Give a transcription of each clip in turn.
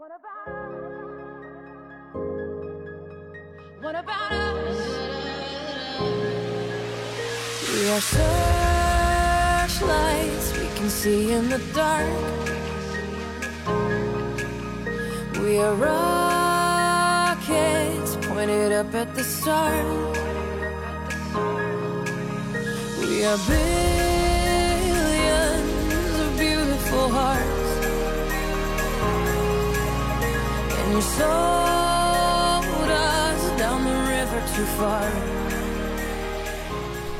What about? What about us? We are searchlights we can see in the dark. We are rockets pointed up at the stars. We are billions you sold us down the river too far.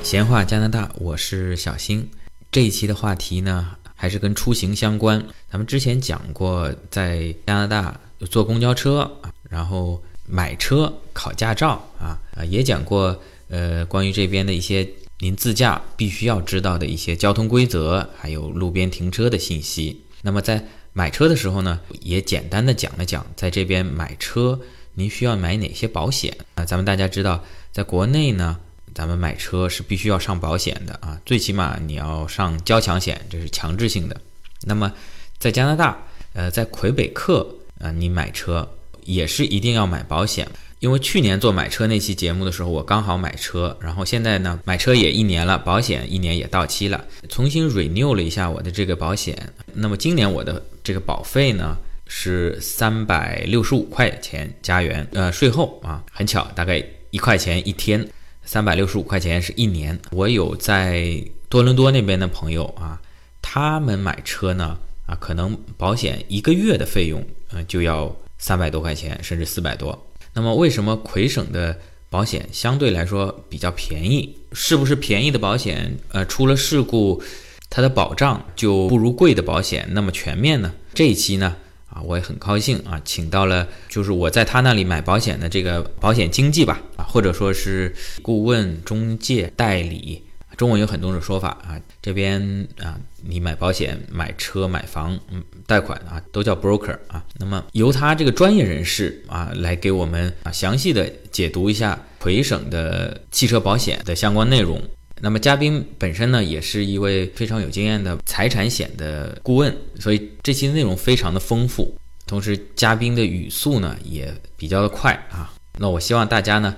闲话加拿大，我是小星。这一期的话题呢，还是跟出行相关。咱们之前讲过，在加拿大坐公交车啊，然后买车、考驾照啊，啊，也讲过呃关于这边的一些您自驾必须要知道的一些交通规则，还有路边停车的信息。那么在买车的时候呢，也简单的讲了讲，在这边买车您需要买哪些保险啊？咱们大家知道，在国内呢。咱们买车是必须要上保险的啊，最起码你要上交强险，这是强制性的。那么在加拿大，呃，在魁北克啊，你买车也是一定要买保险。因为去年做买车那期节目的时候，我刚好买车，然后现在呢，买车也一年了，保险一年也到期了，重新 renew 了一下我的这个保险。那么今年我的这个保费呢是三百六十五块钱加元，呃，税后啊，很巧，大概一块钱一天。三百六十五块钱是一年。我有在多伦多那边的朋友啊，他们买车呢啊，可能保险一个月的费用，嗯，就要三百多块钱，甚至四百多。那么为什么魁省的保险相对来说比较便宜？是不是便宜的保险，呃，出了事故，它的保障就不如贵的保险那么全面呢？这一期呢？啊，我也很高兴啊，请到了就是我在他那里买保险的这个保险经纪吧，啊，或者说是顾问、中介、代理，中文有很多种说法啊。这边啊，你买保险、买车、买房、嗯，贷款啊，都叫 broker 啊。那么由他这个专业人士啊，来给我们啊详细的解读一下魁省的汽车保险的相关内容。那么嘉宾本身呢，也是一位非常有经验的财产险的顾问，所以这期内容非常的丰富。同时，嘉宾的语速呢也比较的快啊。那我希望大家呢，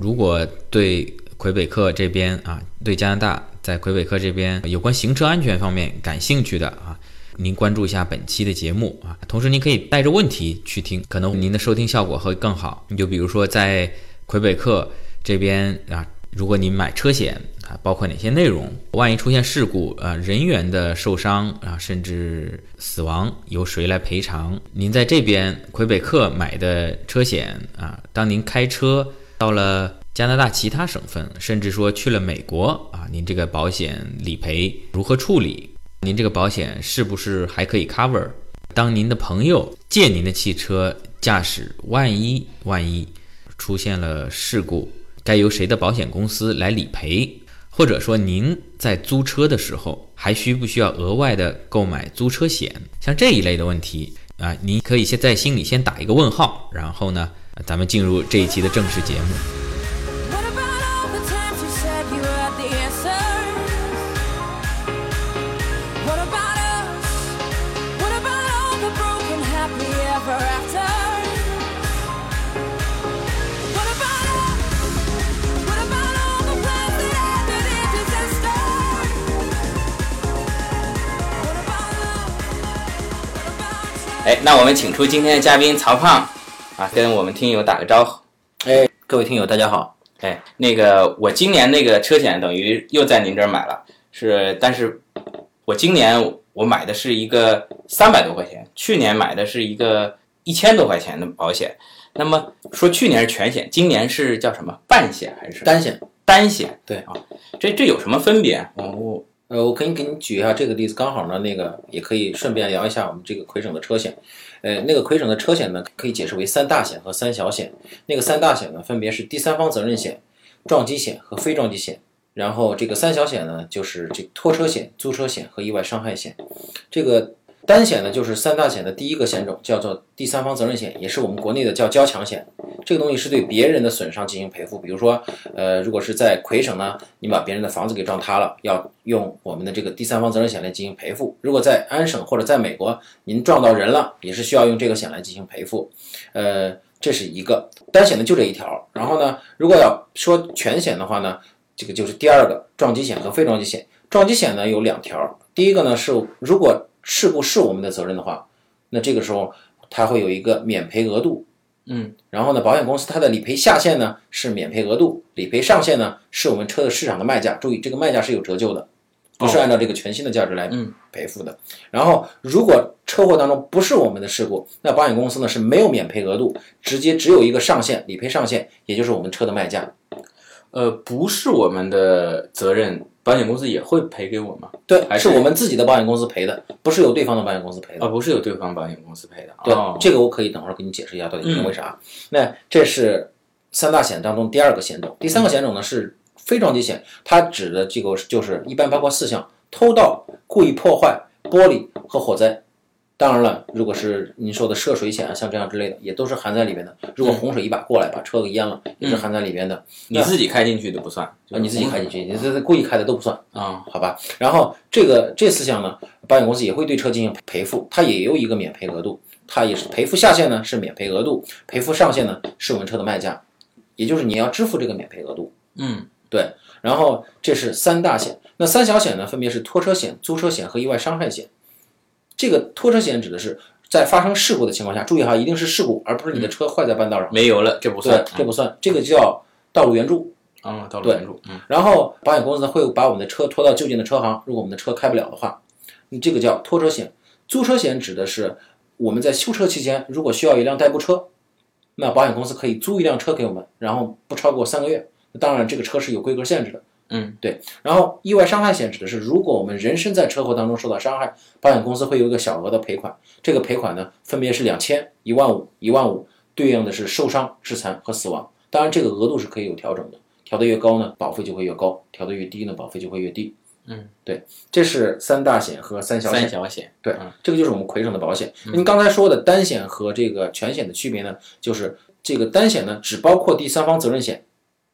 如果对魁北克这边啊，对加拿大在魁北克这边有关行车安全方面感兴趣的啊，您关注一下本期的节目啊。同时，您可以带着问题去听，可能您的收听效果会更好。你就比如说在魁北克这边啊，如果您买车险。包括哪些内容？万一出现事故，呃，人员的受伤啊，甚至死亡，由谁来赔偿？您在这边魁北克买的车险啊，当您开车到了加拿大其他省份，甚至说去了美国啊，您这个保险理赔如何处理？您这个保险是不是还可以 cover？当您的朋友借您的汽车驾驶，万一万一出现了事故，该由谁的保险公司来理赔？或者说，您在租车的时候还需不需要额外的购买租车险？像这一类的问题啊，您可以先在心里先打一个问号，然后呢，咱们进入这一期的正式节目。哎，那我们请出今天的嘉宾曹胖，啊，跟我们听友打个招呼。哎，各位听友，大家好。哎，那个我今年那个车险等于又在您这儿买了，是，但是我今年我买的是一个三百多块钱，去年买的是一个一千多块钱的保险。那么说去年是全险，今年是叫什么半险还是单险？单险，对啊，这这有什么分别？我。呃，我可以给你举一下这个例子，刚好呢，那个也可以顺便聊一下我们这个魁省的车险。呃，那个魁省的车险呢，可以解释为三大险和三小险。那个三大险呢，分别是第三方责任险、撞击险和非撞击险。然后这个三小险呢，就是这拖车险、租车险和意外伤害险。这个单险呢，就是三大险的第一个险种，叫做第三方责任险，也是我们国内的叫交强险。这个东西是对别人的损伤进行赔付。比如说，呃，如果是在魁省呢，你把别人的房子给撞塌了，要用我们的这个第三方责任险来进行赔付。如果在安省或者在美国，您撞到人了，也是需要用这个险来进行赔付。呃，这是一个单险的就这一条。然后呢，如果要说全险的话呢，这个就是第二个撞击险和非撞击险。撞击险呢有两条，第一个呢是如果事故是我们的责任的话，那这个时候它会有一个免赔额度。嗯，然后呢，保险公司它的理赔下限呢是免赔额度，理赔上限呢是我们车的市场的卖价。注意，这个卖价是有折旧的，不是按照这个全新的价值来嗯赔付的。然后，如果车祸当中不是我们的事故，那保险公司呢是没有免赔额度，直接只有一个上限，理赔上限，也就是我们车的卖价。呃，不是我们的责任，保险公司也会赔给我吗？对，还是是我们自己的保险公司赔的，不是由对方的保险公司赔的。啊，不是由对方保险公司赔的。对，哦、这个我可以等会儿给你解释一下到底因为啥。那这是三大险当中第二个险种，第三个险种呢是非撞击险，它指的这个就是一般包括四项：偷盗、故意破坏、玻璃和火灾。当然了，如果是您说的涉水险啊，像这样之类的，也都是含在里面的。如果洪水一把过来把车给淹了，也是含在里面的。你自己开进去的不算，啊，你自己开进去，你这这故意开的都不算。啊、好吧。然后这个这四项呢，保险公司也会对车进行赔付，它也有一个免赔额度，它也是赔付下限呢是免赔额度，赔付上限呢是我们车的卖价，也就是你要支付这个免赔额度。嗯对，然后这是三大险，那三小险呢分别是拖车险、租车险和意外伤害险。这个拖车险指的是在发生事故的情况下，注意哈，一定是事故，而不是你的车坏在半道上。没油了，这不算，，这不算，这个叫道路援助。啊、道路援助，嗯然后保险公司呢会把我们的车拖到就近的车行，如果我们的车开不了的话，你这个叫拖车险。租车险指的是我们在修车期间，如果需要一辆代步车，那保险公司可以租一辆车给我们，然后不超过三个月。当然，这个车是有规格限制的。嗯，对。然后意外伤害险指的是如果我们人身在车祸当中受到伤害，保险公司会有一个小额的赔款，这个赔款呢分别是两千、一万五、一万五，对应的是受伤、致残和死亡。当然，这个额度是可以有调整的。调得越高呢，保费就会越高；调得越低呢，保费就会越低。嗯，对，这是三大险和三小险三。小险，对嗯，这个就是我们魁省的保险。您刚才说的单险和这个全险的区别呢，就是这个单险呢只包括第三方责任险。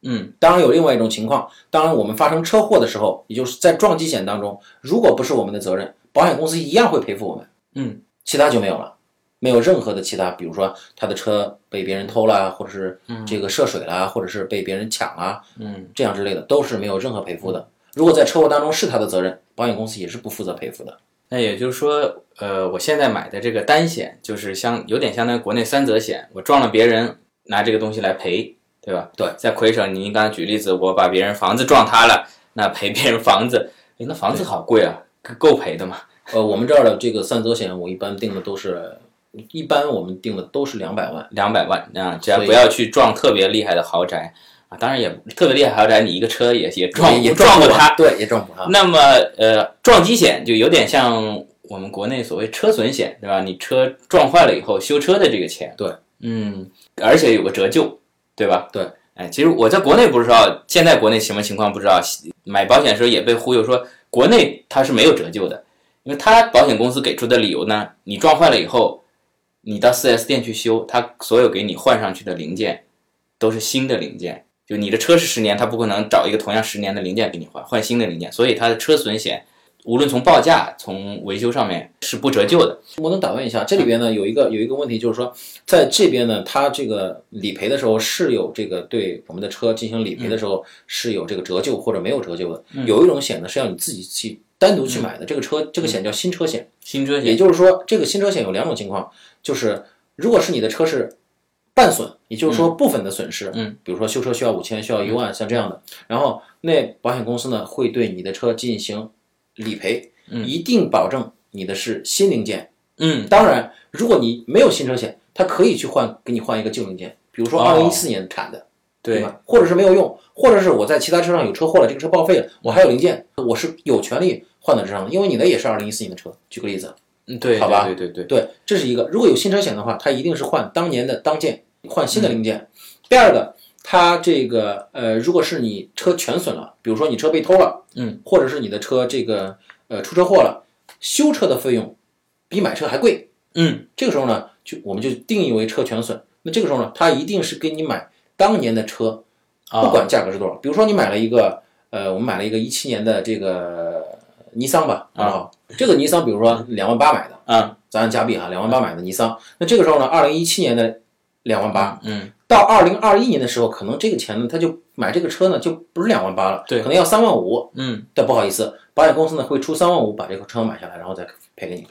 嗯当然有另外一种情况，当然我们发生车祸的时候，也就是在撞击险当中，如果不是我们的责任，保险公司一样会赔付我们，嗯其他就没有了。没有任何的其他，比如说他的车被别人偷啦，或者是这个涉水啦，或者是被别人抢啦，嗯这样之类的，都是没有任何赔付的。如果在车祸当中是他的责任，保险公司也是不负责赔付的。那也就是说，呃，我现在买的这个单险，就是相有点相当于国内三责险，我撞了别人，拿这个东西来赔，对吧？对，在魁省，您刚才举例子，我把别人房子撞塌了，那赔别人房子，诶那房子好贵啊，够赔的吗？呃，我们这儿的这个三责险，我一般定的都是，一般我们定的都是两百万。两百万啊，只要不要去撞特别厉害的豪宅啊，当然也特别厉害豪宅，你一个车也也撞也也撞不塌。对，也撞不塌。那么呃，撞击险就有点像我们国内所谓车损险，对吧？你车撞坏了以后修车的这个钱，对，嗯，而且有个折旧，对吧？对，哎，其实我在国内不知道，现在国内什么情况不知道，买保险的时候也被忽悠说国内它是没有折旧的，因为它保险公司给出的理由呢，你撞坏了以后，你到 4S 店去修，它所有给你换上去的零件都是新的零件。就你的车是十年，它不可能找一个同样十年的零件给你换，换新的零件，所以它的车损险无论从报价、从维修上面是不折旧的。我能打断一下，这里边呢有一个有一个问题，就是说在这边呢，它这个理赔的时候是有这个对我们的车进行理赔的时候是有这个折旧或者没有折旧的。有一种险呢是要你自己去单独去买的，这个车这个险叫新车险。新车险。也就是说，这个新车险有两种情况，就是如果是你的车是半损，也就是说部分的损失，嗯，比如说修车需要五千，需要一万，像这样的，然后那保险公司呢会对你的车进行理赔，嗯一定保证你的是新零件。嗯当然，如果你没有新车险，它可以去换给你换一个旧零件，比如说哦二零一四年产的，对吧？或者是没有用，或者是我在其他车上有车祸了，这个车报废了，我还有零件，我是有权利换到这上的，因为你的也是二零一四年的车。举个例子。嗯对，好吧对对对对，对，这是一个。如果有新车险的话，它一定是换当年的当件，换新的零件。第二个，它这个呃，如果是你车全损了，比如说你车被偷了，嗯，或者是你的车这个呃出车祸了，修车的费用比买车还贵。嗯这个时候呢，就我们就定义为车全损。那这个时候呢，他一定是给你买当年的车，啊不管价格是多少。比如说你买了一个，呃，我们买了一个一七年的这个尼桑吧，好不好？这个尼桑，比如说两万八买的，嗯咱按加币哈，两万八买的尼桑。那这个时候呢，二零一七年的两万八，嗯到二零二一年的时候，可能这个钱呢，他就买这个车呢，就不是两万八了，对可能要三万五。嗯，但不好意思，保险公司呢会出三万五把这个车买下来，然后再赔给你。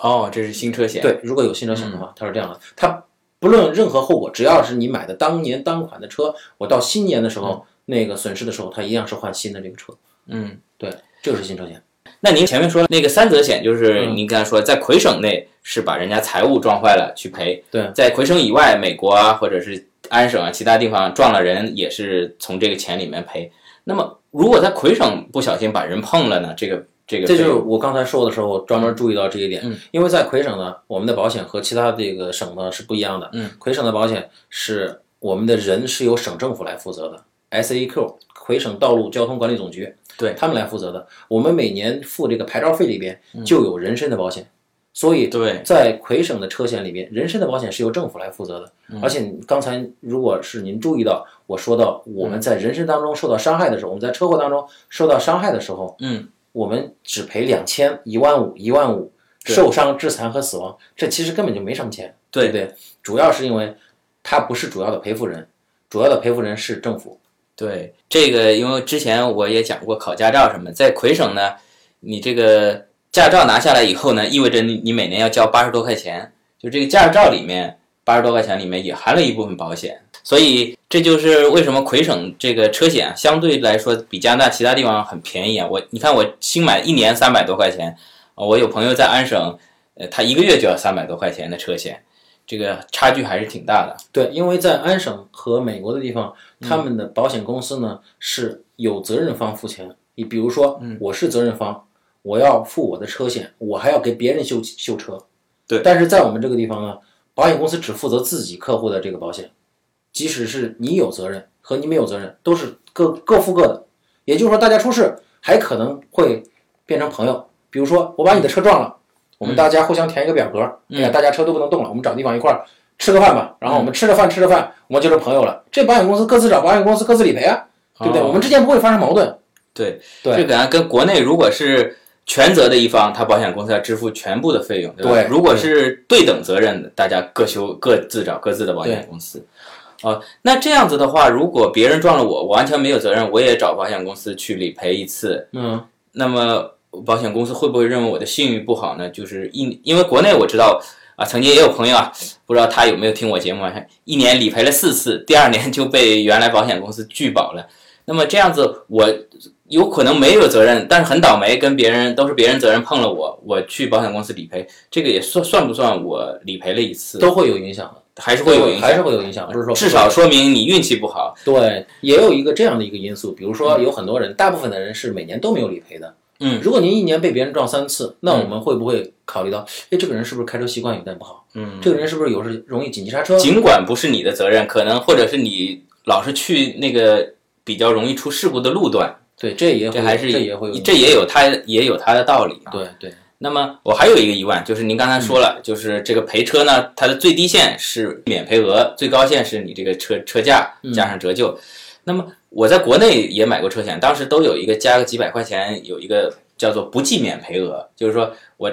哦，这是新车险。，对，如果有新车险的话，它是这样的，它不论任何后果，只要是你买的当年当款的车，我到新年的时候、那个损失的时候，它一样是换新的这个车。嗯。对，这个是新车险。那您前面说那个三责险，就是嗯。您刚才说在魁省内是把人家财物撞坏了去赔，对，在魁省以外，美国啊或者是安省啊其他地方撞了人也是从这个钱里面赔。那么如果在魁省不小心把人碰了呢？这个这个这就是我刚才说的时候专门注意到这一点，嗯。因为在魁省呢，我们的保险和其他这个省呢是不一样的。嗯，魁省的保险是我们的人是由省政府来负责的，SAQ 魁省道路交通管理总局，对他们来负责的。我们每年付这个牌照费里边就有人身的保险，所以对在魁省的车险里边，人身的保险是由政府来负责的。而且刚才如果是您注意到我说到我们在人身当中受到伤害的时候，我们在车祸当中受到伤害的时候，嗯，我们只赔两千、一万五、一万五，受伤、致残和死亡，这其实根本就没什么钱，对不对？主要是因为它不是主要的赔付人，主要的赔付人是政府。对这个，因为之前我也讲过考驾照什么，在魁省呢，你这个驾照拿下来以后呢，意味着你你每年要交八十多块钱，就这个驾照里面八十多块钱里面也含了一部分保险，所以这就是为什么魁省这个车险相对来说比加拿大其他地方很便宜啊。我你看我新买一年三百多块钱，我有朋友在安省，呃，他一个月就要三百多块钱的车险，这个差距还是挺大的。对，因为在安省和美国的地方，嗯他们的保险公司呢是有责任方付钱。你比如说，嗯我是责任方，我要付我的车险，我还要给别人修修车。对但是在我们这个地方呢，保险公司只负责自己客户的这个保险，即使是你有责任和你没有责任，都是各各付各的。也就是说，大家出事还可能会变成朋友。比如说，我把你的车撞了，我们大家互相填一个表格，哎呀，大家车都不能动了，我们找地方一块儿吃个饭吧。然后我们吃着饭吃着饭，我们就是朋友了。这保险公司各自找保险公司各自理赔啊，对不对？哦我们之间不会发生矛盾。对，对这个啊跟国内如果是全责的一方，他保险公司要支付全部的费用，对吧？对如果是对等责任的，大家各修各自找各自的保险公司。哦，那这样子的话，如果别人撞了我，我完全没有责任，我也找保险公司去理赔一次，嗯，那么保险公司会不会认为我的信誉不好呢？就是一因为国内我知道啊，曾经也有朋友啊，不知道他有没有听我节目啊，一年理赔了四次，第二年就被原来保险公司拒保了。那么这样子，我有可能没有责任，但是很倒霉，跟别人都是别人责任碰了我，我去保险公司理赔，这个也算算不算我理赔了一次？都会有影响的，还是会有影响，还是会有影响，不是说至少说明你运气不好。对，也有一个这样的一个因素，比如说有很多人，大部分的人是每年都没有理赔的。嗯，如果您一年被别人撞三次，那我们会不会考虑到，哎，这个人是不是开车习惯有点不好？嗯，这个人是不是有时容易紧急刹车？尽管不是你的责任，可能或者是你老是去那个比较容易出事故的路段，对，这也这还是这也会有这也有它也有它的道理啊。对对那么我还有一个疑问，就是您刚才说嗯了，就是这个赔车呢，它的最低线是免赔额，最高线是你这个车车价嗯加上折旧。那么我在国内也买过车险，当时都有一个加个几百块钱，有一个叫做不计免赔额，就是说我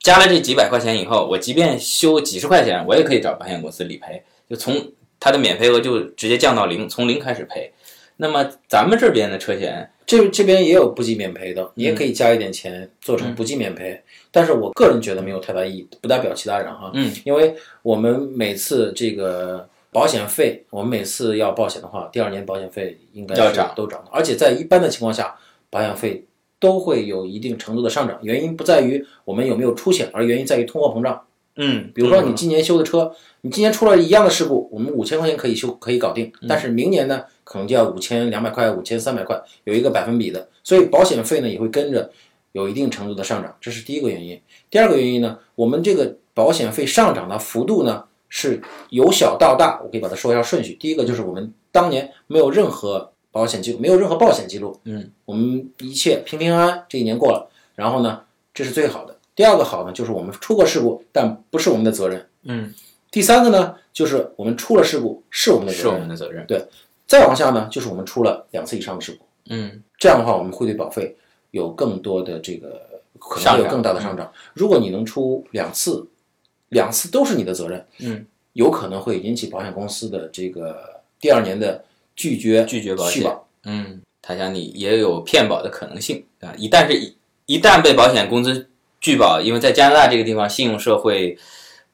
加了这几百块钱以后，我即便修几十块钱，我也可以找保险公司理赔，就从它的免赔额就直接降到零，从零开始赔。那么咱们这边的车险，这这边也有不计免赔的，你嗯也可以加一点钱做成不计免赔，但是我个人觉得没有太大意义，不代表其他人哈。嗯，因为我们每次这个保险费，我们每次要报险的话，第二年保险费应该涨都涨的，而且在一般的情况下，保险费都会有一定程度的上涨，原因不在于我们有没有出险，而原因在于通货膨胀。嗯，比如说你今年修的车，你今年出了一样的事故，我们五千块钱可以修可以搞定，嗯。但是明年呢，可能就要五千两百块、五千三百块，有一个百分比的，所以保险费呢也会跟着有一定程度的上涨，这是第一个原因。第二个原因呢，我们这个保险费上涨的幅度呢是由小到大，我可以把它说一下顺序。第一个就是我们当年没有任何保险记录，没有任何报险记录，嗯，我们一切平平安安，这一年过了，然后呢，这是最好的。第二个好呢，就是我们出过事故，但不是我们的责任。嗯，第三个呢，就是我们出了事故是我们的责任是我，们的责任。对再往下呢，就是我们出了两次以上的事故，嗯这样的话，我们会对保费有更多的这个可能上涨有更大的上涨。如果你能出两次，两次都是你的责任，嗯，有可能会引起保险公司的这个第二年的拒绝拒绝保险保。嗯，他想你也有骗保的可能性啊。一旦是一一旦被保险公司拒保，因为在加拿大这个地方，信用社会、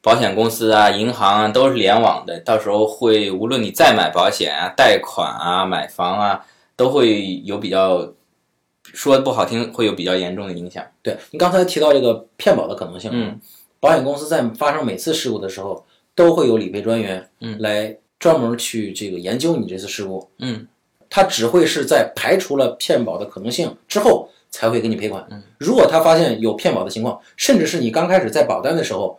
保险公司啊、银行啊都是联网的，到时候会无论你再买保险啊、贷款啊、买房啊，都会有比较说不好听，会有比较严重的影响。对你刚才提到这个骗保的可能性，嗯，保险公司在发生每次事故的时候，都会有理赔专员，嗯，来专门去这个研究你这次事故，嗯，他只会是在排除了骗保的可能性之后才会给你赔款。嗯，如果他发现有骗保的情况，甚至是你刚开始在保单的时候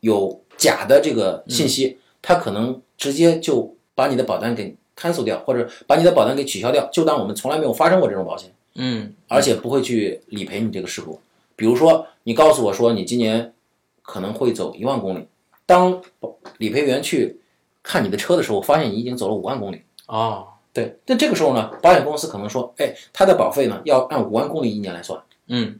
有假的这个信息，他可能直接就把你的保单给 cancel 掉，或者把你的保单给取消掉，就当我们从来没有发生过这种保险。嗯，而且不会去理赔你这个事故。比如说，你告诉我说你今年可能会走一万公里，当理赔员去看你的车的时候，发现你已经走了五万公里。哦，对，那这个时候呢，保险公司可能说，哎，他的保费呢要按五万公里一年来算。嗯，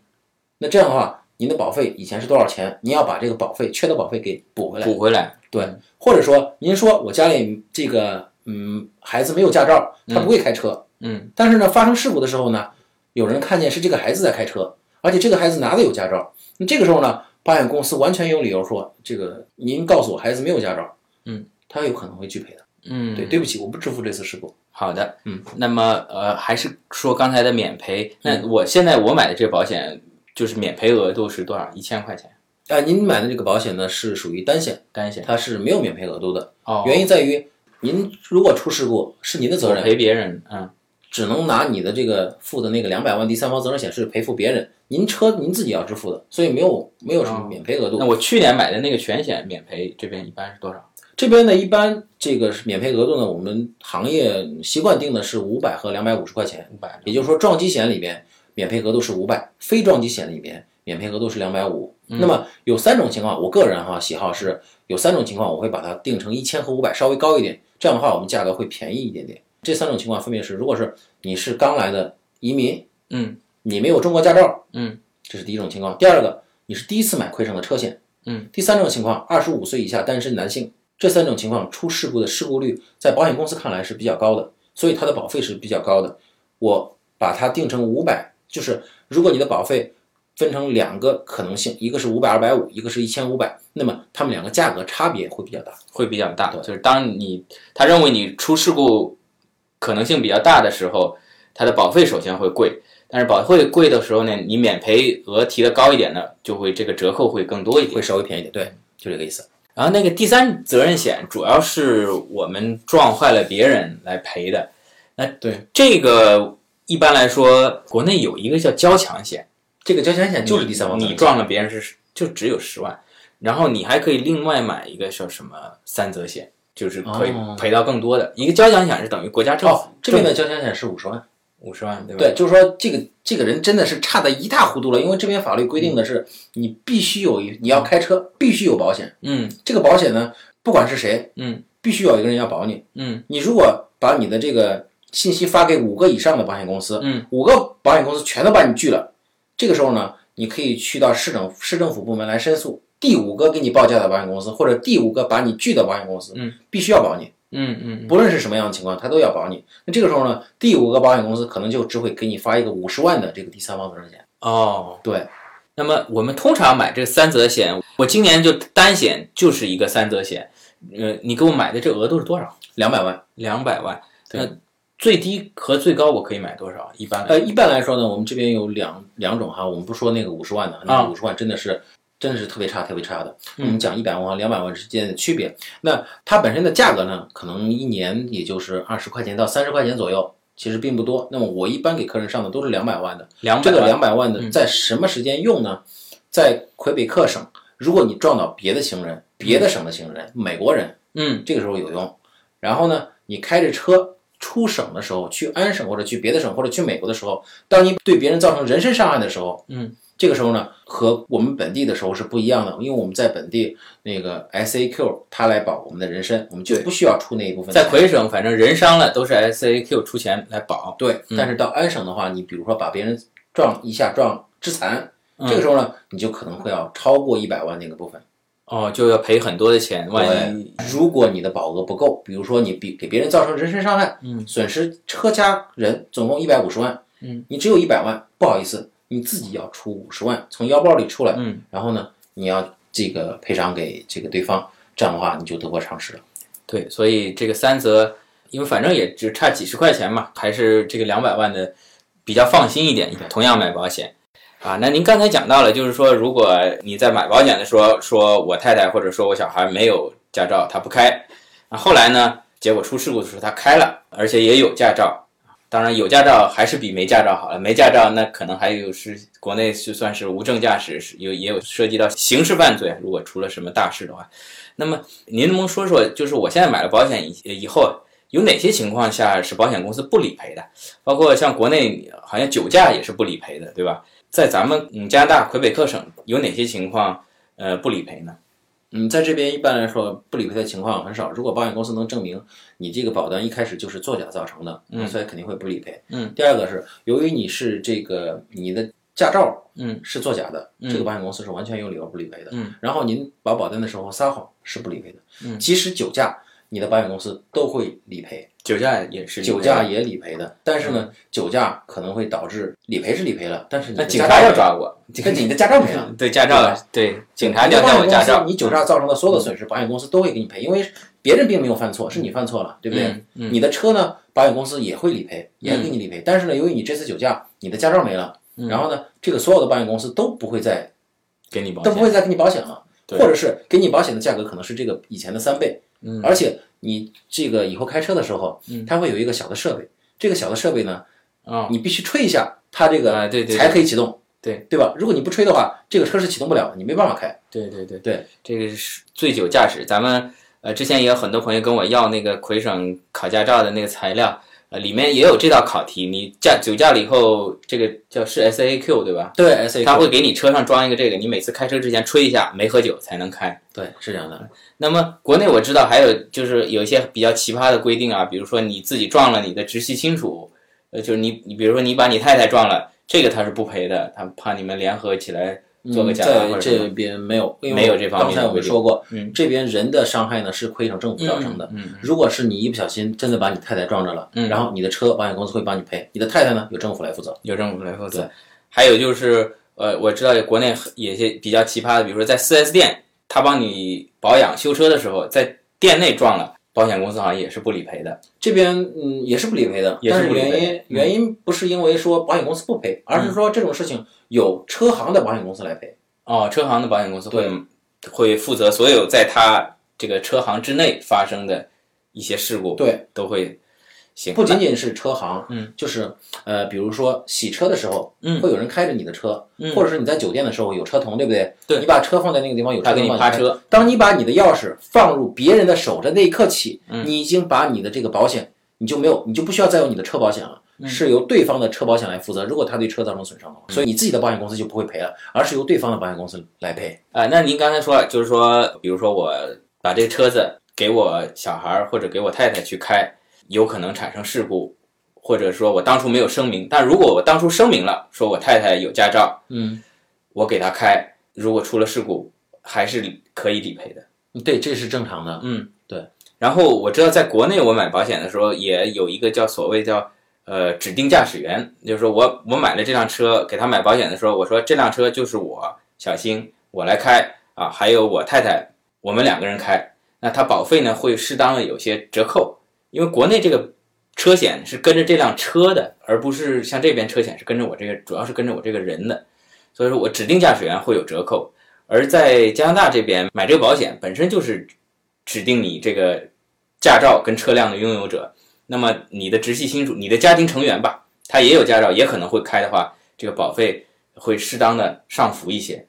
那这样的话，您的保费以前是多少钱？您要把这个保费缺的保费给补回来。补回来。对，或者说您说我家里这个嗯孩子没有驾照，他不会开车，嗯但是呢发生事故的时候呢，有人看见是这个孩子在开车，而且这个孩子拿的有驾照，那这个时候呢，保险公司完全有理由说这个您告诉我孩子没有驾照，嗯，他有可能会拒赔的。嗯，对，对不起，我不支付这次事故。好的，嗯，那么呃，还是说刚才的免赔，那我现在我买的这个保险就是免赔额度是多少？一千块钱啊，您买的这个保险呢是属于单险，单险。它是没有免赔额度的。哦，原因在于您如果出事故是您的责任，赔别人，嗯只能拿你的这个付的那个两百万第三方责任险是赔付别人，您车您自己要支付的，所以没有没有什么免赔额度。那我去年买的那个全险免赔，这边一般是多少？这边呢，一般这个是免赔额度呢，我们行业习惯定的是五百和两百五十块钱，五百。也就是说撞击险里面免赔额度是五百，非撞击险里面免赔额度是两百五。那么有三种情况，我个人哈喜好是有三种情况，我会把它定成一千和五百稍微高一点，这样的话我们价格会便宜一点点。这三种情况分别是，如果是你是刚来的移民，嗯你没有中国驾照，嗯，这是第一种情况。第二个，你是第一次买亏损的车险，嗯。第三种情况，二十五岁以下单身男性，这三种情况出事故的事故率在保险公司看来是比较高的，所以它的保费是比较高的。我把它定成五百，就是如果你的保费分成两个可能性，一个是五百二百五，一个是一千五百，那么它们两个价格差别会比较大。会比较大，对就是当你他认为你出事故可能性比较大的时候，它的保费首先会贵，但是保费贵的时候呢，你免赔额提的高一点呢，就会这个折扣会更多一点会。稍微便宜点，对，就这个意思。然后那个第三责任险主要是我们撞坏了别人来赔的，那对这个一般来说国内有一个叫交强险，这个交强险就是第三方你撞了别人是就只有十万，然后你还可以另外买一个叫什么三责险，就是可以哦赔到更多的。一个交强险是等于国家政府哦，这边的交强险是五十万。五十万，对吧？对，就是说这个这个人真的是差的一塌糊涂了，因为这边法律规定的是你必须有一你要开车必须有保险，嗯这个保险呢不管是谁，嗯必须有一个人要保你。嗯你如果把你的这个信息发给五个以上的保险公司，嗯，五个保险公司全都把你拒了，这个时候呢，你可以去到市政市政府部门来申诉。第五个给你报价的保险公司，或者第五个把你拒的保险公司，嗯，必须要保你。嗯嗯不论是什么样的情况，他都要保你。那这个时候呢，第五个保险公司可能就只会给你发一个五十万的这个第三方责任险。哦。对，那么我们通常买这个三责险，我今年就单险就是一个三责险，呃，你给我买的这额度是多少？两百万。两百万。对那最低和最高我可以买多少？一般呃，一般来说呢，我们这边有两两种哈，我们不说那个五十万的，那啊个五十万真的是。真的是特别差、特别差的。嗯我们讲一百万和两百万之间的区别，那它本身的价格呢，可能一年也就是二十块钱到三十块钱左右，其实并不多。那么我一般给客人上的都是两百万的。这个两百万，的嗯在什么时间用呢？在魁北克省，如果你撞到别的行人，别的省的行人，美国人，嗯这个时候有用。然后呢，你开着车出省的时候，去安省或者去别的省或者去美国的时候，当你对别人造成人身伤害的时候，嗯，这个时候呢，和我们本地的时候是不一样的，因为我们在本地那个 SAQ 它来保我们的人身，我们就不需要出那一部分在钱。魁省，反正人伤了都是 SAQ 出钱来保。对，嗯但是到安省的话，你比如说把别人撞一下撞致残，这个时候呢，你就可能会要超过一百万那个部分。哦，就要赔很多的钱，万一如果你的保额不够，比如说你比给别人造成人身伤害，嗯，损失车家人总共一百五十万，嗯，你只有一百万，不好意思，你自己要出五十万从腰包里出来，嗯，然后呢，你要这个赔偿给这个对方，这样的话你就得不偿失了。对，所以这个三则，因为反正也只差几十块钱嘛，还是这个两百万的比较放心一点。同样买保险啊，那您刚才讲到了，就是说，如果你在买保险的时候，说我太太或者说我小孩没有驾照，他不开，啊，后来呢，结果出事故的时候他开了，而且也有驾照。当然，有驾照还是比没驾照好了。没驾照那可能还有是国内就算是无证驾驶，有也有涉及到刑事犯罪。如果出了什么大事的话，那么您能不能说说，就是我现在买了保险以以后，有哪些情况下是保险公司不理赔的？包括像国内好像酒驾也是不理赔的，对吧？在咱们嗯加拿大魁北克省有哪些情况呃不理赔呢？嗯，在这边一般来说不理赔的情况很少。如果保险公司能证明你这个保单一开始就是作假造成的，嗯所以肯定会不理赔。嗯，第二个是由于你是这个你的驾照嗯是作假的，嗯这个保险公司是完全有理由不理赔的。嗯，然后您保保单的时候撒谎是不理赔的。嗯即使酒驾，你的保险公司都会理赔，酒驾也是酒驾也理赔的。但是呢，酒驾可能会导致理赔是理赔了，但是你那警察要抓我，跟你的驾照没了。对驾照对警察要你的保险调我驾照，你酒驾造成的所有的损失，保险公司都会给你赔，因为别人并没有犯错，是你犯错了，对不对？你的车呢，保险公司也会理赔，也会给你理赔。但是呢，由于你这次酒驾，你的驾照没了，嗯然后呢，这个所有的保险公司都不会再给你保，都不会再给你保险了，或者是给你保险的价格可能是这个以前的三倍，嗯而且你这个以后开车的时候，嗯它会有一个小的设备，这个小的设备呢，啊你必须吹一下，它这啊个对对对才可以启动，对对吧？如果你不吹的话，这个车是启动不了的，你没办法开。对对对对，这个是醉酒驾驶。咱们呃之前也有很多朋友跟我要那个魁省考驾照的那个材料，呃里面也有这道考题。你驾酒驾了以后，这个叫是 S A Q 对吧？对，S A Q，他会给你车上装一个这个，你每次开车之前吹一下，没喝酒才能开。对是这样的。那么国内我知道还有就是有一些比较奇葩的规定啊，比如说你自己撞了你的直系亲属，呃，就是你你比如说你把你太太撞了，这个他是不赔的，他怕你们联合起来做个嗯假账或在者这边没有，因为没有这方面的刚才我们说过，嗯这边人的伤害呢是魁省政府造成的。嗯如果是你一不小心真的把你太太撞着了，嗯然后你的车保险公司会帮你赔，你的太太呢由政府来负责。由政府来负责。还有就是，呃，我知道国内有些比较奇葩的，比如说在 4S 店，他帮你保养修车的时候，在店内撞了，保险公司好像也是不理赔的。这边嗯也是不理赔的，但是原因原因不是因为说保险公司不赔，而是说这种事情有车行的保险公司来赔。哦，车行的保险公司会会负责所有在他这个车行之内发生的一些事故，对，都会行。不仅仅是车行，嗯，就是呃，比如说洗车的时候，嗯会有人开着你的车，嗯或者是你在酒店的时候有车童，对不对？对你把车放在那个地方有车他给你开趴车，当你把你的钥匙放入别人的手的那一刻起，嗯你已经把你的这个保险，你就没有，你就不需要再用你的车保险了，嗯是由对方的车保险来负责。如果他对车造成损伤的话，所以你自己的保险公司就不会赔了，而是由对方的保险公司来赔。啊、那您刚才说了，就是说，比如说我把这个车子给我小孩儿或者给我太太去开，有可能产生事故，或者说我当初没有声明，但如果我当初声明了，说我太太有驾照，嗯，我给她开，如果出了事故，还是可以理赔的。对，这是正常的。嗯，对。然后我知道在国内我买保险的时候，也有一个叫所谓叫呃指定驾驶员，就是说我我买了这辆车，给他买保险的时候，我说这辆车就是我小新我来开啊，还有我太太，我们两个人开，那他保费呢会适当的有些折扣，因为国内这个车险是跟着这辆车的，而不是像这边车险是跟着我这个，主要是跟着我这个人的，所以说我指定驾驶员会有折扣。而在加拿大这边买这个保险本身就是指定你这个驾照跟车辆的拥有者，那么你的直系亲属、你的家庭成员吧，他也有驾照，也可能会开的话，这个保费会适当的上浮一些，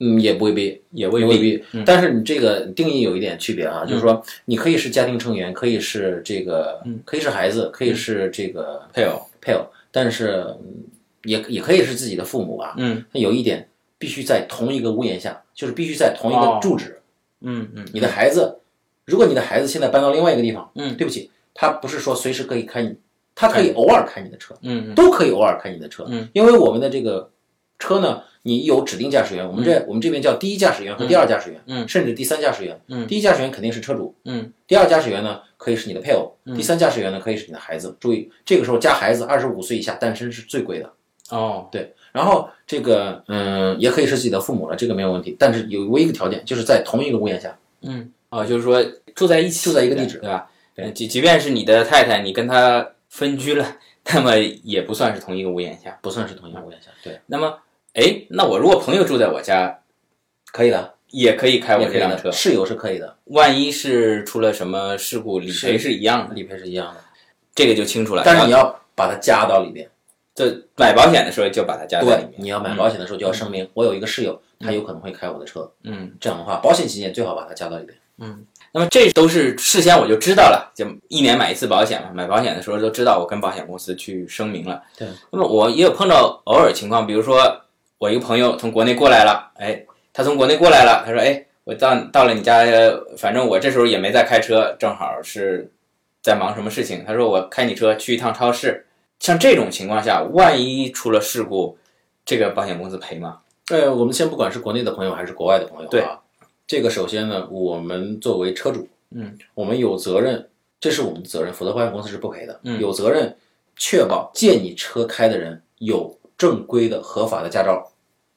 嗯，也不未必，也未未必。必。但是你这个定义有一点区别啊，就是说你可以是家庭成员，可以是这个，可以是孩子，可以是这个配偶，配偶，但是嗯也也可以是自己的父母吧。嗯那有一点必须在同一个屋檐下，就是必须在同一哦个住址。嗯嗯，你的孩子，如果你的孩子现在搬到另外一个地方，嗯对不起，他不是说随时可以开你，他可以偶尔开你的车，嗯嗯都可以偶尔开你的车，嗯，因为我们的这个车呢，你有指定驾驶员，我们这、我们这边叫第一驾驶员和第二驾驶员，嗯。甚至第三驾驶员，嗯。第一驾驶员肯定是车主，嗯，第二驾驶员呢可以是你的配偶，第三驾驶员呢可以是你的孩子。注意，这个时候加孩子，二十五岁以下单身是最贵的。哦。对，然后这个嗯，也可以是自己的父母了，这个没有问题，但是有唯一一个条件，就是在同一个屋檐下。嗯。哦，就是说住在一起，住在一个地址。对吧？对。即即便是你的太太，你跟她分居了，那么也不算是同一个屋檐下。不算是同一个屋檐下，对，那么，哎，那我如果朋友住在我家，可以的，也可以开我这辆车，。室友是可以的，万一是出了什么事故，理赔是是一样的，理赔是一样的，这个就清楚了。但是你要要把它加到里面。就买保险的时候就把它加在里对，面。你要买保险的时候就要声明，我有一个室友，他有可能会开我的车，嗯，这样的话，保险期间最好把它加到里面。嗯。那么这都是事先我就知道了，就一年买一次保险嘛。买保险的时候都知道我跟保险公司去声明了。对。那么我也有碰到偶尔情况，比如说我一个朋友从国内过来了，哎，他从国内过来了，他说，哎，我到到了你家，呃反正我这时候也没在开车，正好是在忙什么事情。他说我开你车去一趟超市。像这种情况下，万一出了事故，这个保险公司赔吗？呃，我们先不管是国内的朋友还是国外的朋友对啊，这个首先呢，我们作为车主，嗯，我们有责任，这是我们的责任，否则保险公司是不赔的。嗯有责任确保借你车开的人有正规的合法的驾照，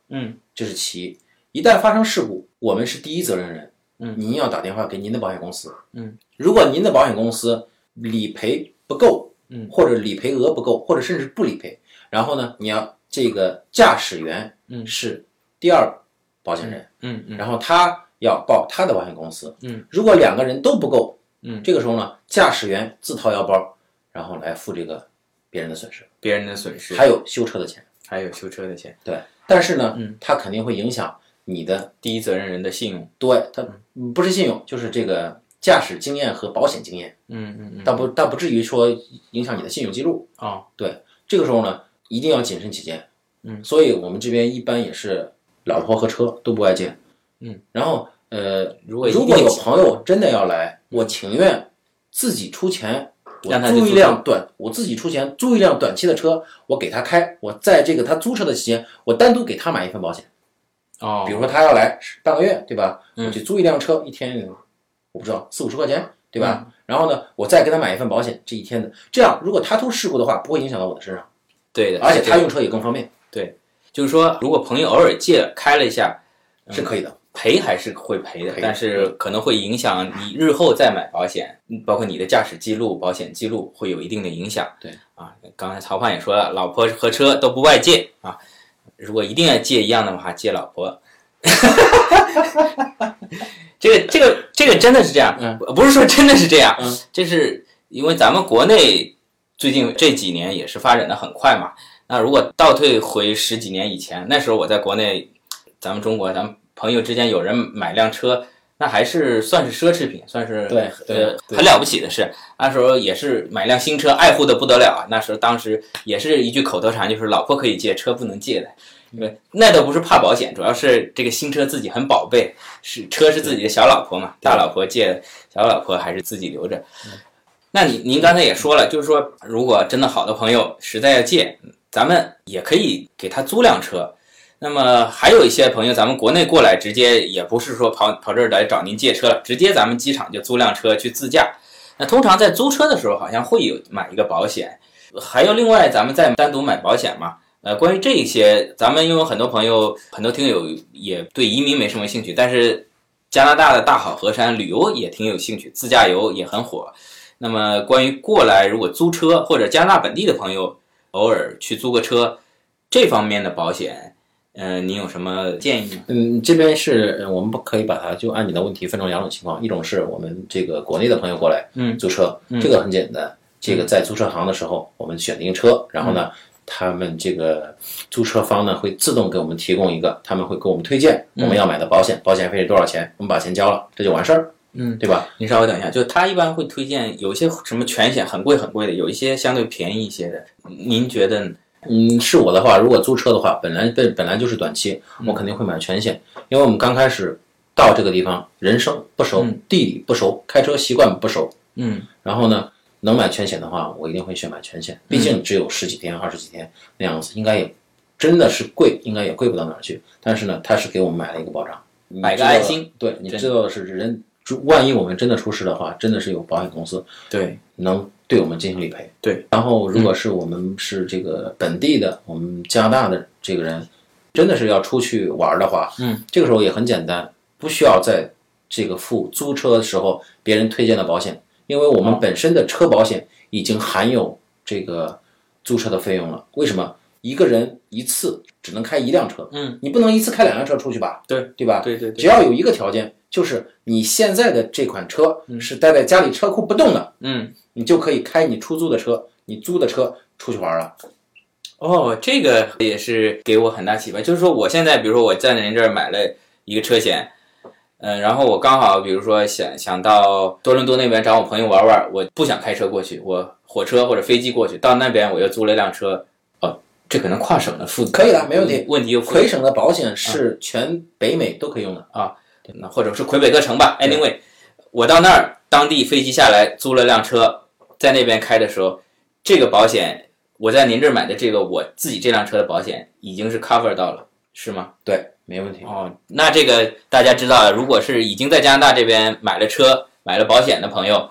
嗯，这是其一。一旦发生事故，我们是第一责任人，嗯。您要打电话给您的保险公司，嗯，如果您的保险公司理赔不够，嗯。或者理赔额不够，或者甚至不理赔，然后呢，你要这个驾驶员，嗯。是第二保险人，嗯嗯然后他要报他的保险公司，嗯，如果两个人都不够，嗯。这个时候呢，驾驶员自掏腰包，然后来付这个别人的损失，别人的损失，还有修车的钱，还有修车的钱，对，但是呢，嗯，它肯定会影响你的，第一责任人的信用。对，它不是信用，就是这个驾驶经验和保险经验，嗯嗯嗯。但不但不至于说影响你的信用记录啊。哦，这个时候呢，一定要谨慎起见。嗯，所以我们这边一般也是老婆和车都不外借。嗯，然后呃，如果如果有朋友真的要来，我情愿自己出钱，我租一辆短，我自己出钱租一辆短期的车，我给他开，我在这个他租车的期间，我单独给他买一份保险。哦，比如说他要来半个月，对吧？嗯我去租一辆车，一天我不知道四五十块钱，对吧？嗯然后呢，我再给他买一份保险，这一天的，这样如果他出事故的话，不会影响到我的身上，对的，而且他用车也更方便，对就是说，如果朋友偶尔借开了一下，是可以的。赔还是会赔的，但是可能会影响你日后再买保险，嗯包括你的驾驶记录、保险记录会有一定的影响。对啊，刚才曹胖也说了，老婆和车都不外借啊，如果一定要借一样的话，借老婆。这个这个这个真的是这样，嗯不不是说真的是这样，嗯这是因为咱们国内最近这几年也是发展的很快嘛。那如果倒退回十几年以前，那时候我在国内，咱们中国，咱们朋友之间有人买辆车，那还是算是奢侈品，算是对对呃对很了不起的事。那时候也是买辆新车，爱护的不得了啊。那时候当时也是一句口头禅，就是老婆可以借，车不能借的。因为那倒不是怕保险，主要是这个新车自己很宝贝，是车是自己的小老婆嘛，大老婆借，小老婆还是自己留着。那你您刚才也说了，就是说如果真的好的朋友实在要借，咱们也可以给他租辆车。那么还有一些朋友，咱们国内过来直接也不是说跑跑这儿来找您借车了，直接咱们机场就租辆车去自驾。那通常在租车的时候，好像会有买一个保险，还有另外咱们再单独买保险嘛。呃，关于这一些，咱们因为很多朋友、很多听友也对移民没什么兴趣，但是加拿大的大好河山旅游也挺有兴趣，自驾游也很火。那么关于过来如果租车或者加拿大本地的朋友偶尔去租个车这方面的保险，呃，您有什么建议？嗯，这边是呃我们不可以把它就按你的问题分成两种情况，一种是我们这个国内的朋友过来，嗯。租车，这个很简单，这个在租车行的时候，我们选定车，然后呢，他们这个租车方呢会自动给我们提供一个，他们会给我们推荐我们要买的保险，保险费是多少钱，我们把钱交了，这就完事儿，嗯，对吧？您稍微等一下，就他一般会推荐有一些什么全险很贵很贵的，有一些相对便宜一些的，您觉得嗯，是我的话，如果租车的话，本来本本来就是短期，嗯我肯定会买全险，因为我们刚开始到这个地方，人生不熟，嗯地理不熟，开车习惯不熟，嗯然后呢，能买全险的话，我一定会选买全险，毕竟只有十几天、二十几天那样子，应该也真的是贵，应该也贵不到哪儿去。但是呢，它是给我们买了一个保障，买个知道安心。对，你知道的是人，万一我们真的出事的话，真的是有保险公司对，能对我们进行理赔。对，然后如果是我们是这个本地的，我们加拿大的这个人，真的是要出去玩的话，嗯，这个时候也很简单，不需要在这个付租车的时候别人推荐的保险，因为我们哦本身的车保险已经含有这个租车的费用了。为什么？一个人一次只能开一辆车，嗯，你不能一次开两辆车出去吧？对对吧？对对对只要有一个条件，就是你现在的这款车是待在家里车库不动的，嗯，你就可以开你出租的车，你租的车出去玩了。哦，这个也是给我很大启发。就是说，我现在比如说我在您这儿买了一个车险，嗯，然后我刚好比如说想想到多伦多那边找我朋友玩玩，我不想开车过去，我火车或者飞机过去，到那边我又租了一辆车，哦，这可能跨省的负责可以的没问题问题又复魁省的保险是全北美都可以用的啊。那或者是魁北克城吧。Anyway，我到那儿当地飞机下来租了辆车，在那边开的时候，这个保险我在您这儿买的这个我自己这辆车的保险已经是 cover 到了，是吗？对，没问题。哦，那这个大家知道了，如果是已经在加拿大这边买了车、买了保险的朋友，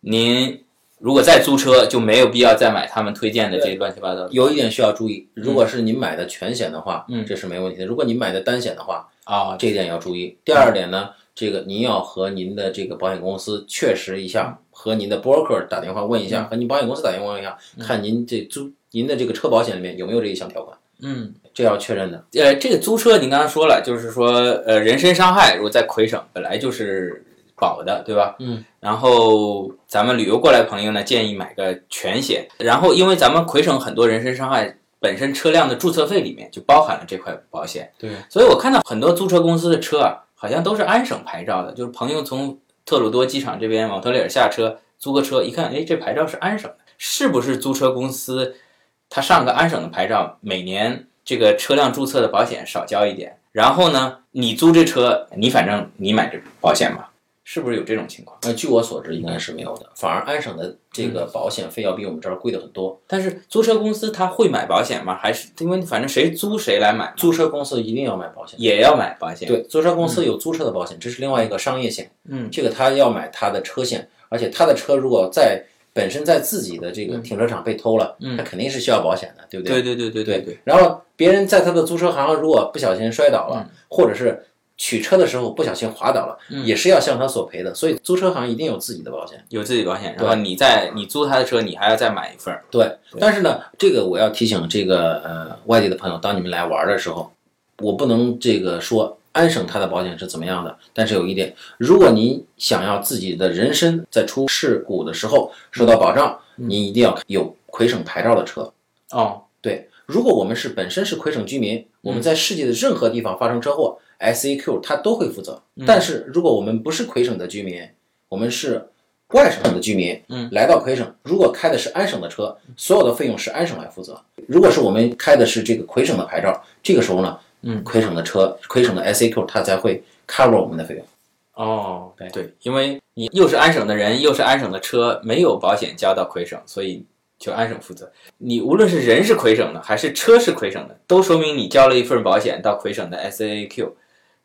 您如果再租车，就没有必要再买他们推荐的这些乱七八糟。有一点需要注意，如果是您买的全险的话，嗯这是没问题的。如果您买的单险的话，啊、这一点要注意。第二点呢，这个您要和您的这个保险公司确实一下，和您的 broker 打电话问一下，和您保险公司打电话问一下，看您这租您的这个车保险里面有没有这一项条款，嗯。这要确认的。呃，这个租车您刚刚说了，就是说，呃，人身伤害如果在魁省本来就是保的，对吧？嗯。然后咱们旅游过来朋友呢，建议买个全险。然后，因为咱们魁省很多人身伤害本身车辆的注册费里面就包含了这块保险，对，所以我看到很多租车公司的车啊，好像都是安省牌照的，就是朋友从特鲁多机场这边蒙特利尔下车租个车，一看，哎，这牌照是安省的，是不是租车公司他上个安省的牌照，每年这个车辆注册的保险少交一点，然后呢，你租这车，你反正你买这保险嘛，是不是有这种情况？那据我所知，应该是没有的。反而安省的这个保险费要比我们这儿贵的很多。但是租车公司他会买保险吗？还是因为反正谁租谁来买，租车公司一定要买保险。也要买保险？，对，租车公司有租车的保险，这是另外一个商业险。嗯，这个他要买他的车险，而且他的车如果在本身在自己的这个停车场被偷了，嗯他肯定是需要保险的，对不对对？对对对对，然后别人在他的租车行如果不小心摔倒嗯了，或者是取车的时候不小心滑倒了，嗯也是要向他索赔的。所以租车行一定有自己的保险。有自己保险，然后你在你租他的车，你还要再买一份儿。对，但是呢，这个我要提醒这个呃外地的朋友，当你们来玩的时候，我不能这个说安省它的保险是怎么样的，但是有一点，如果您想要自己的人身在出事故的时候受到保障，您一定要有魁省牌照的车。哦，对，如果我们是本身是魁省居民，我们在世界的任何地方发生车祸，SAQ 它都会负责。但是如果我们不是魁省的居民，我们是外省的居民，嗯，来到魁省，如果开的是安省的车，所有的费用是安省来负责。如果是我们开的是这个魁省的牌照，这个时候呢，嗯，魁省的车，魁省的 SAQ 它才会 cover 我们的费用。哦，对，因为你又是安省的人，又是安省的车，没有保险交到魁省，所以就安省负责。你无论是人是魁省的，还是车是魁省的，都说明你交了一份保险到魁省的 SAAQ，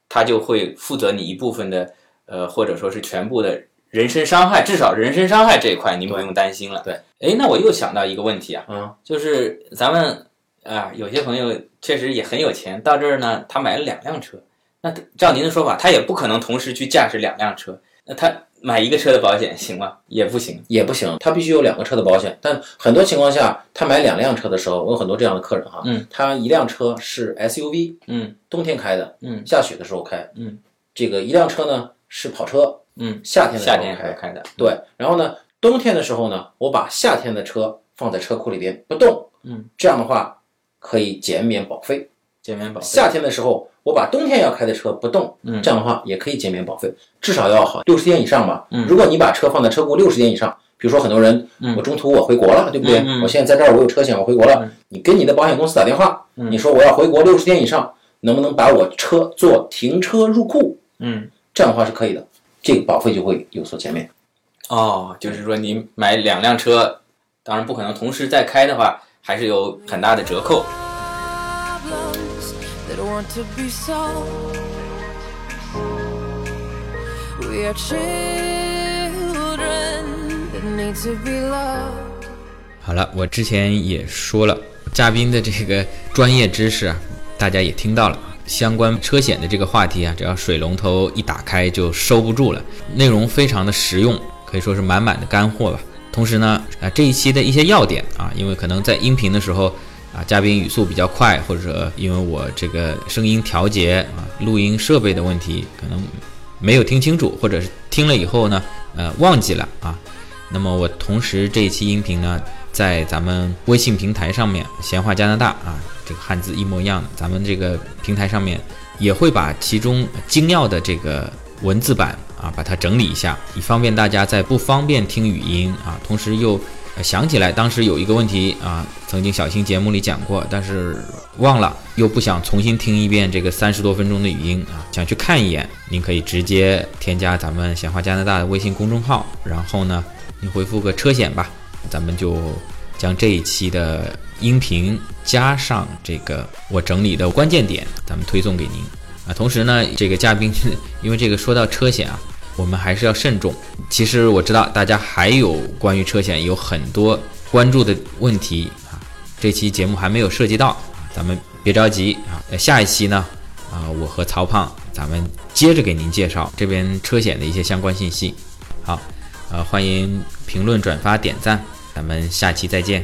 它就会负责你一部分的，呃，或者说是全部的人身伤害，至少人身伤害这一块您不用担心了。对，哎，那我又想到一个问题啊，嗯，就是咱们啊，有些朋友确实也很有钱，到这儿呢，他买了两辆车。那照您的说法，他也不可能同时去驾驶两辆车。那他买一个车的保险行吗？也不行。也不行，他必须有两个车的保险。但很多情况下，他买两辆车的时候，我有很多这样的客人哈，嗯，他一辆车是 SUV，嗯冬天开的，嗯下雪的时候开，嗯，这个一辆车呢是跑车，嗯，夏天的时候夏天开开的。对，然后呢，冬天的时候呢，我把夏天的车放在车库里边不动，嗯，这样的话可以减免保费。减免保费。夏天的时候，我把冬天要开的车不动，嗯这样的话也可以减免保费，至少要好六十天以上吧。嗯如果你把车放在车库六十天以上，比如说很多人，我中途我回国了，对不对？嗯嗯我现在在这儿，我有车险，我回国了。你跟你的保险公司打电话，你说我要回国六十天以上，能不能把我车做停车入库？嗯，这样的话是可以的，这个保费就会有所减免。哦，就是说你买两辆车，当然不可能同时再开的话，还是有很大的折扣。Problems that want to be so. We are children that need to be loved. 好了，我之前也说了，嘉宾的这个专业知识啊，大家也听到了。相关车险的这个话题啊，只要水龙头一打开就收不住了，内容非常的实用，可以说是满满的干货吧。同时呢，啊这一期的一些要点啊，因为可能在音频的时候啊，嘉宾语速比较快，或者因为我这个声音调节啊、录音设备的问题，可能没有听清楚，或者是听了以后呢，呃忘记了啊。那么我同时这一期音频呢，在咱们微信平台上面“闲话加拿大”啊，这个汉字一模一样的，咱们这个平台上面也会把其中精要的这个文字版啊，把它整理一下，以方便大家在不方便听语音啊，同时又想起来当时有一个问题啊，曾经小新节目里讲过，但是忘了，又不想重新听一遍这个三十多分钟的语音啊，想去看一眼，您可以直接添加咱们“闲话加拿大”的微信公众号，然后呢。您回复个车险吧，咱们就将这一期的音频加上这个我整理的关键点，咱们推送给您啊。同时呢，这个嘉宾，因为这个说到车险啊，我们还是要慎重。其实我知道大家还有关于车险有很多关注的问题啊，这期节目还没有涉及到，咱们别着急啊。下一期呢，啊，我和曹胖咱们接着给您介绍这边车险的一些相关信息。好。呃，欢迎评论、转发、点赞，咱们下期再见。